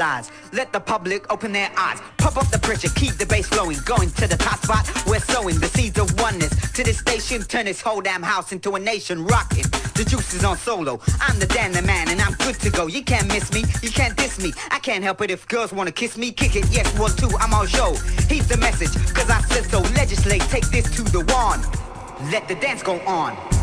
God, legalize. Let the public open their eyes. Pump up the pressure, keep the bass flowing. Going to the top spot, we're sowing the seeds of oneness. To this station, turn this whole damn house into a nation rocking. The juice is on solo. I'm the Dan the man, and I'm good to go. You can't miss me, you can't diss me. I can't help it if girls wanna kiss me. Kick it, yes, one, two, I'm on show. Heed the message, cause I said so. Legislate, take this to the wand. Let the dance go on.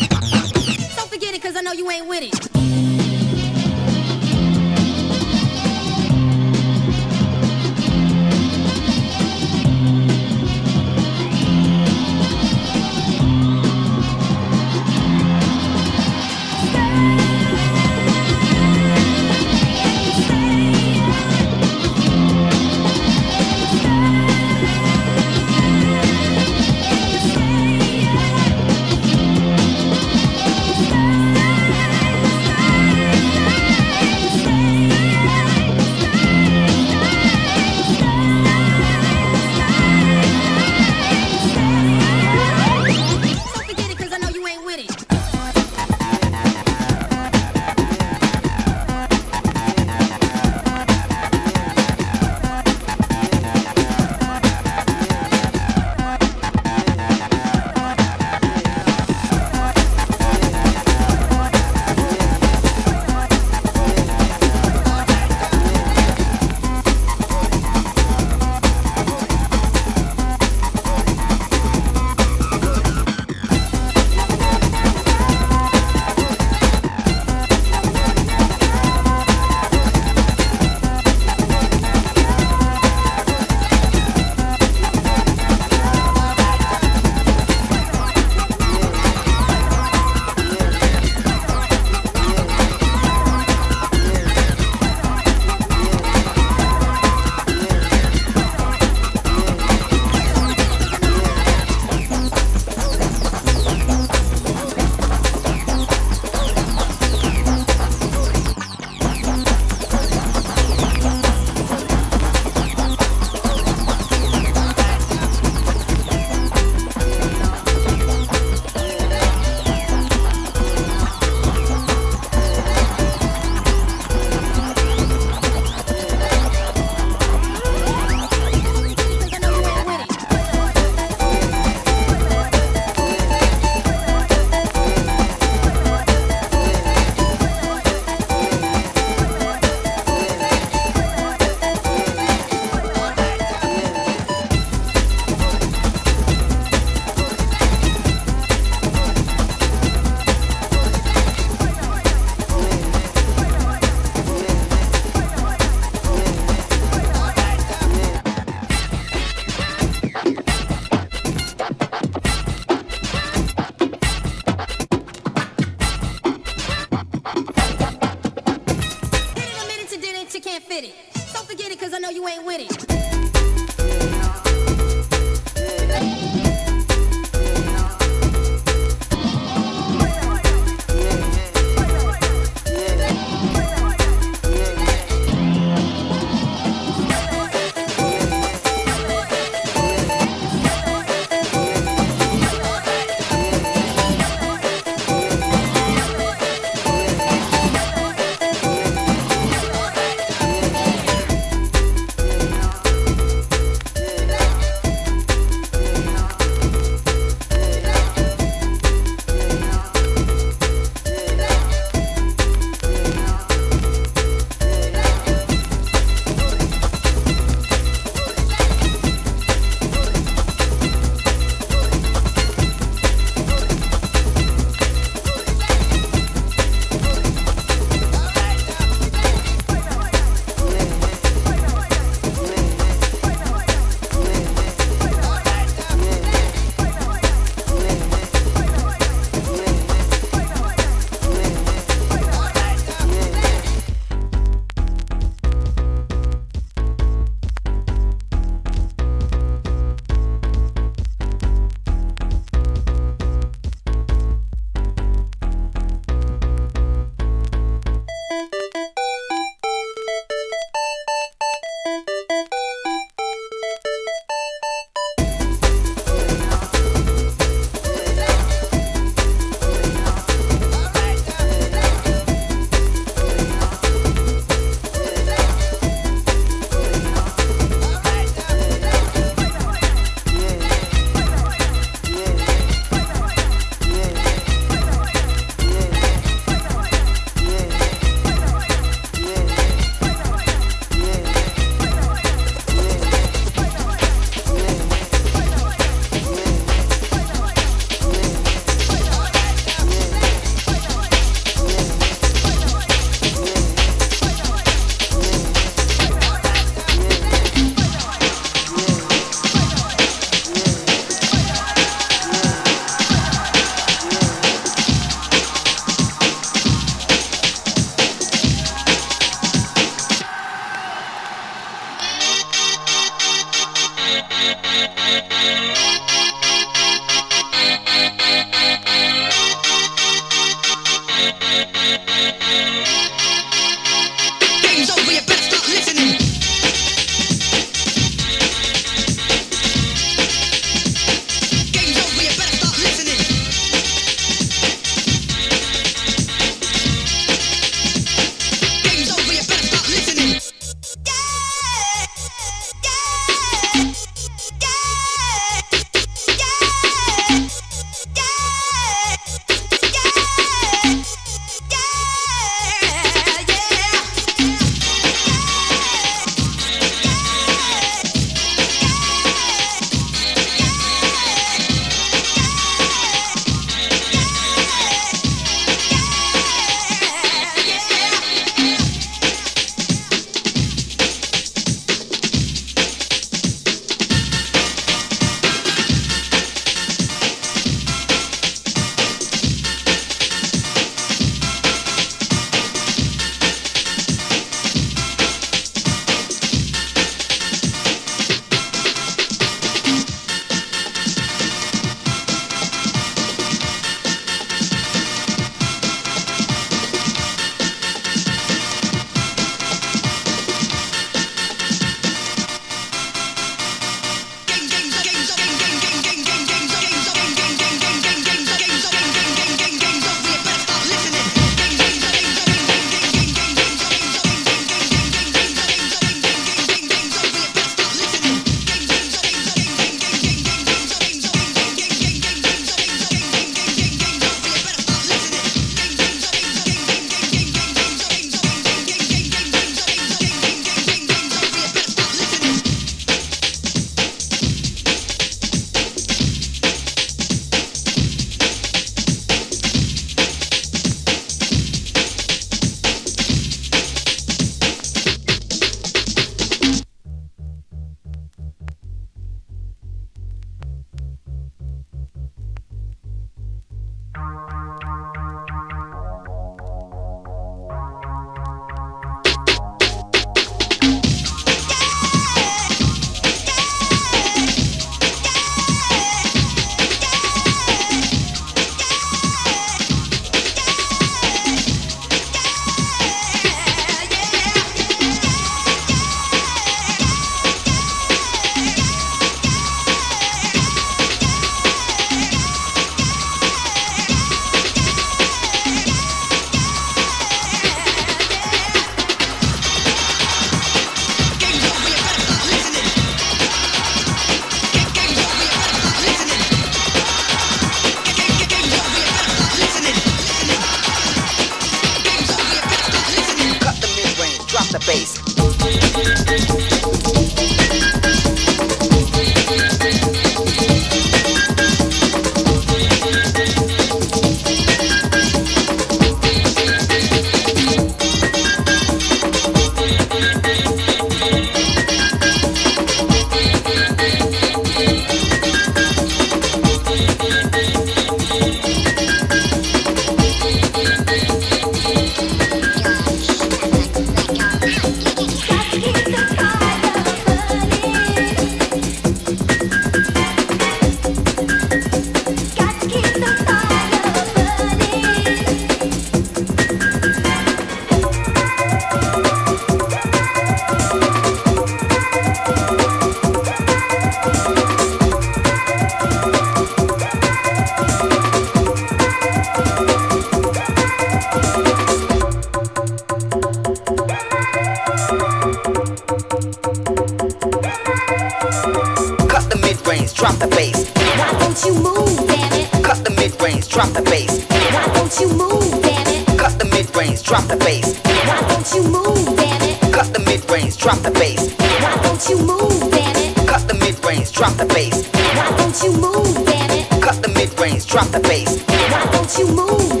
drop the bass. Why don't you move, damn it? Cut the mid range, drop the bass. Why don't you move, damn it? Cut the mid range, drop the bass. Why don't you move?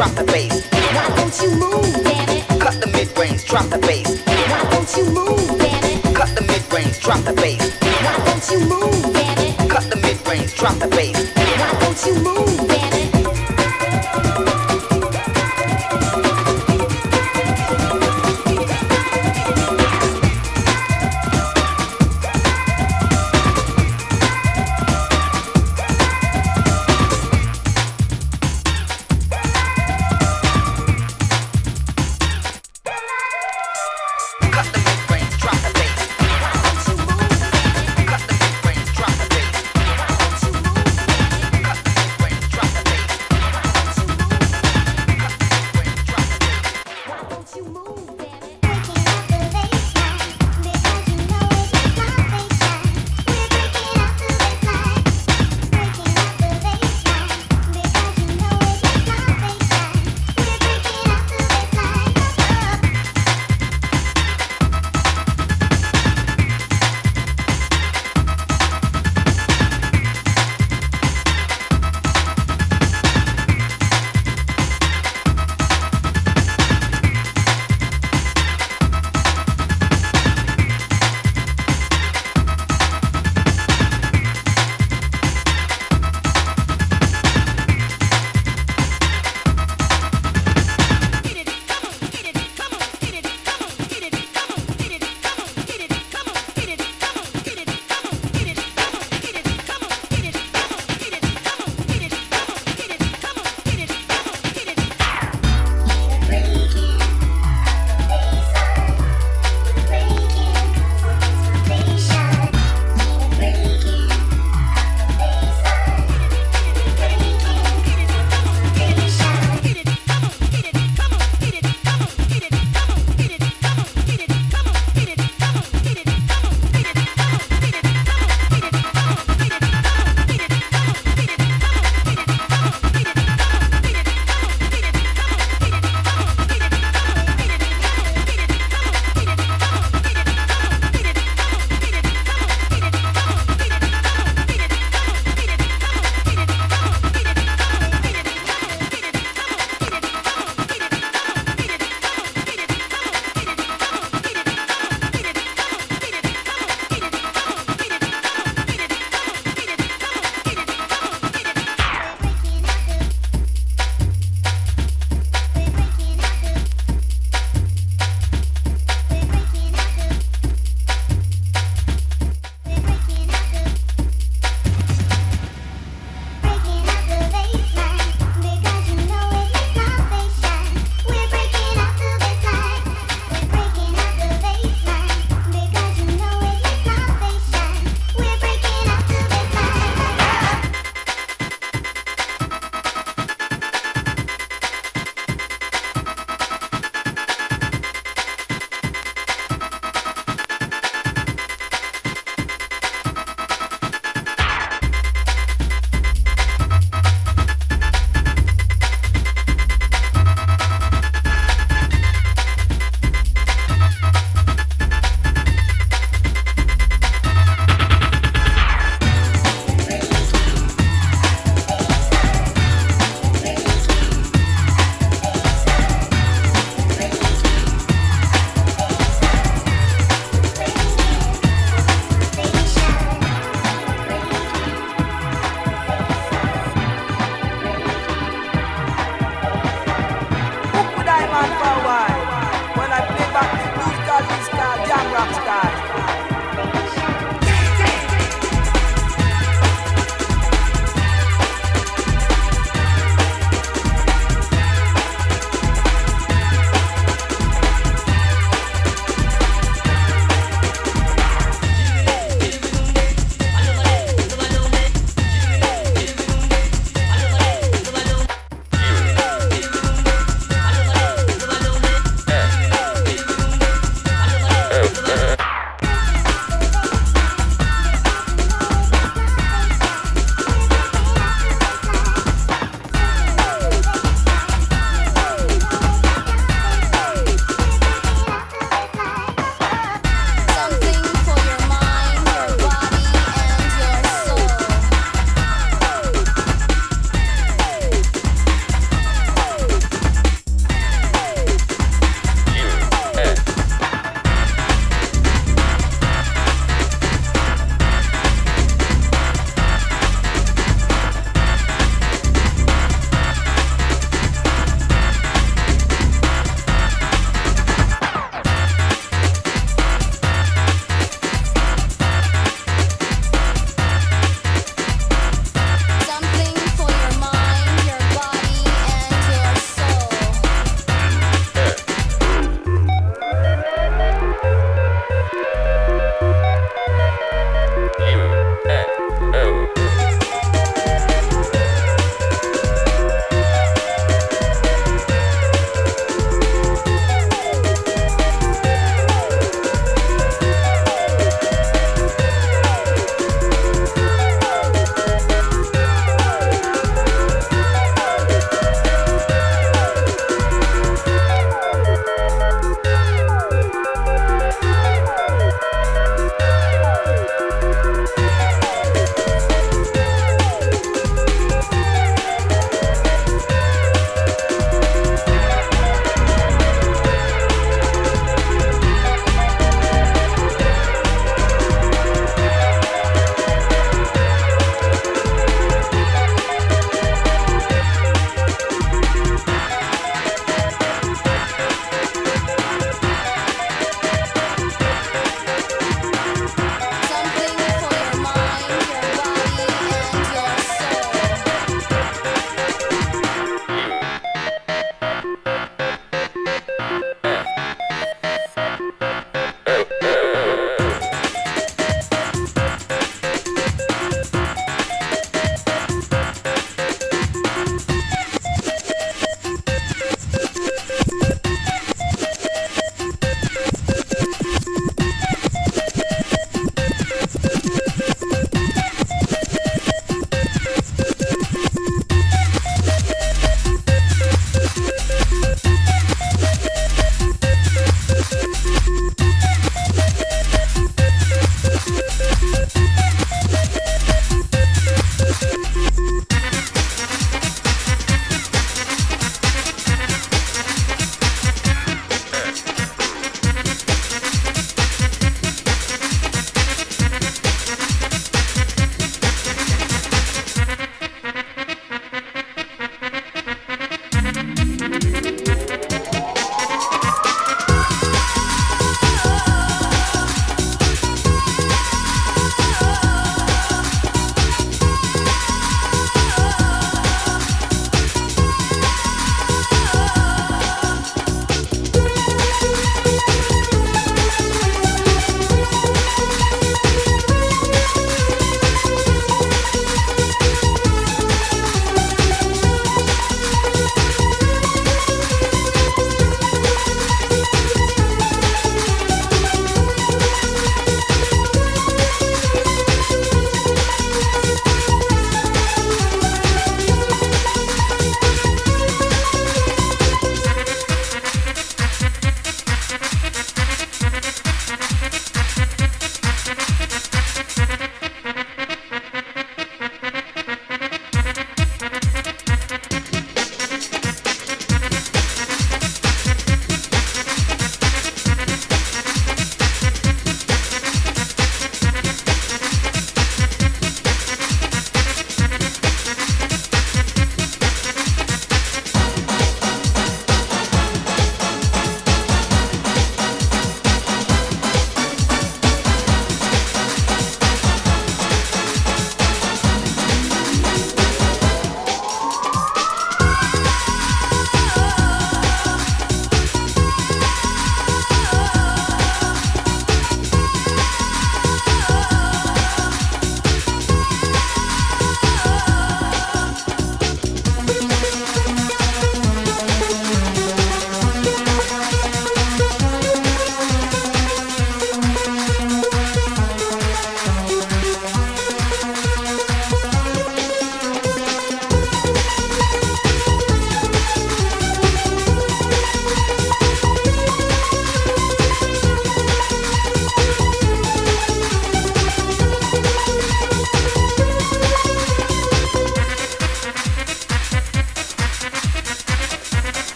drop the bass. Why don't you move?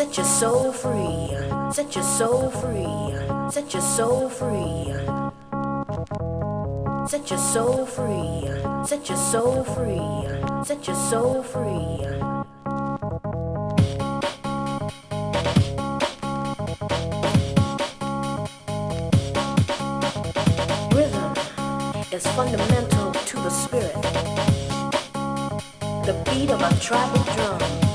Set your soul free. Set your soul free. Set your soul free. Set your soul free. Set your soul free. Set your soul free. Is fundamental to the spirit. The beat of a tribal drum.